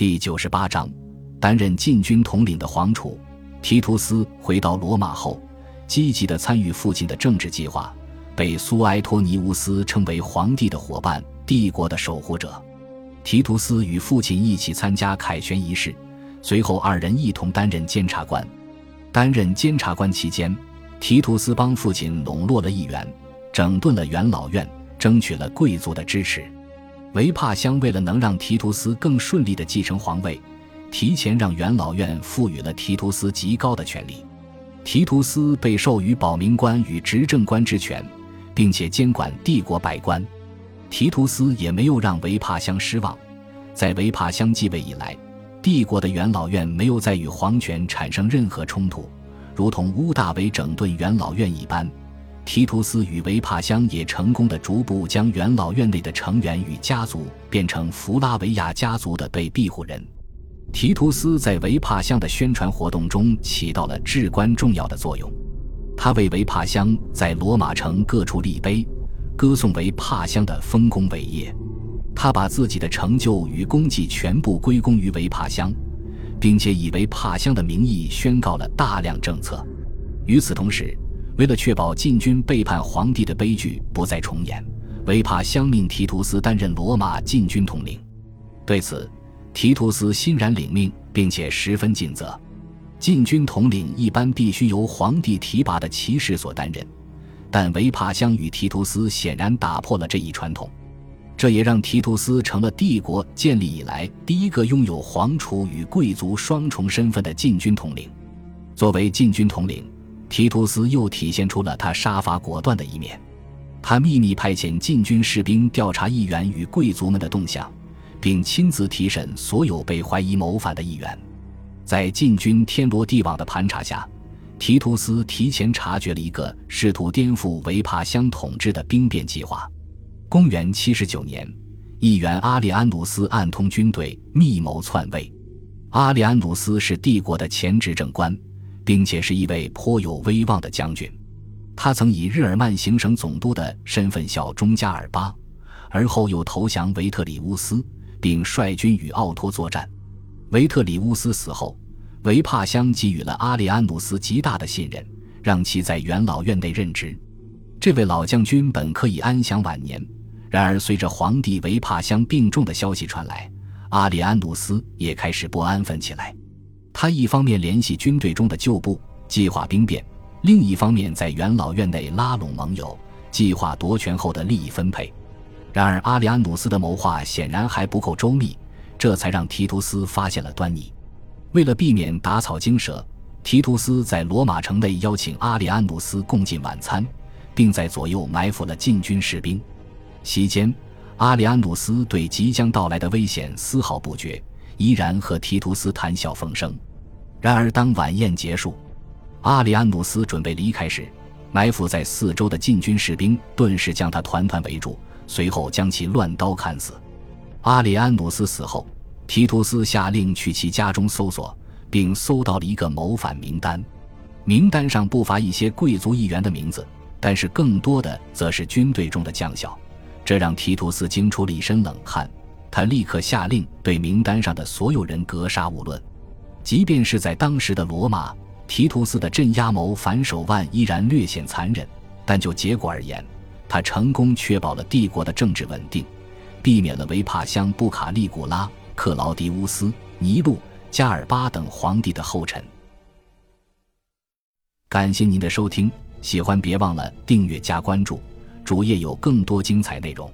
第九十八章，担任禁军统领的皇储提图斯回到罗马后，积极的参与父亲的政治计划，被苏埃托尼乌斯称为皇帝的伙伴、帝国的守护者。提图斯与父亲一起参加凯旋仪式，随后二人一同担任监察官。担任监察官期间，提图斯帮父亲笼络了议员，整顿了元老院，争取了贵族的支持。维帕乡为了能让提图斯更顺利地继承皇位，提前让元老院赋予了提图斯极高的权力。提图斯被授予保民官与执政官之权，并且监管帝国百官。提图斯也没有让维帕乡失望。在维帕乡继位以来，帝国的元老院没有再与皇权产生任何冲突，如同乌大维整顿元老院一般。提图斯与维帕乡也成功的逐步将元老院内的成员与家族变成弗拉维亚家族的被庇护人。提图斯在维帕乡的宣传活动中起到了至关重要的作用。他为维帕乡在罗马城各处立碑，歌颂维帕乡的丰功伟业。他把自己的成就与功绩全部归功于维帕乡，并且以维帕乡的名义宣告了大量政策。与此同时，为了确保禁军背叛皇帝的悲剧不再重演，维帕乡命提图斯担任罗马禁军统领。对此，提图斯欣然领命，并且十分尽责。禁军统领一般必须由皇帝提拔的骑士所担任，但维帕乡与提图斯显然打破了这一传统，这也让提图斯成了帝国建立以来第一个拥有皇储与贵族双重身份的禁军统领。作为禁军统领。提图斯又体现出了他杀伐果断的一面，他秘密派遣禁军士兵调查议员与贵族们的动向，并亲自提审所有被怀疑谋反的议员。在禁军天罗地网的盘查下，提图斯提前察觉了一个试图颠覆维帕乡统治的兵变计划。公元七十九年，议员阿里安努斯暗通军队，密谋篡位。阿里安努斯是帝国的前执政官。并且是一位颇有威望的将军，他曾以日耳曼行省总督的身份效忠加尔巴，而后又投降维特里乌斯，并率军与奥托作战。维特里乌斯死后，维帕乡给予了阿里安努斯极大的信任，让其在元老院内任职。这位老将军本可以安享晚年，然而随着皇帝维帕乡病重的消息传来，阿里安努斯也开始不安分起来。他一方面联系军队中的旧部，计划兵变；另一方面在元老院内拉拢盟友，计划夺权后的利益分配。然而，阿里安努斯的谋划显然还不够周密，这才让提图斯发现了端倪。为了避免打草惊蛇，提图斯在罗马城内邀请阿里安努斯共进晚餐，并在左右埋伏了禁军士兵。席间，阿里安努斯对即将到来的危险丝毫不觉。依然和提图斯谈笑风生。然而，当晚宴结束，阿里安努斯准备离开时，埋伏在四周的禁军士兵顿时将他团团围住，随后将其乱刀砍死。阿里安努斯死后，提图斯下令去其家中搜索，并搜到了一个谋反名单。名单上不乏一些贵族议员的名字，但是更多的则是军队中的将校，这让提图斯惊出了一身冷汗。他立刻下令对名单上的所有人格杀勿论，即便是在当时的罗马，提图斯的镇压谋反手腕依然略显残忍，但就结果而言，他成功确保了帝国的政治稳定，避免了维帕乡布卡利古拉、克劳迪乌斯、尼禄、加尔巴等皇帝的后尘。感谢您的收听，喜欢别忘了订阅加关注，主页有更多精彩内容。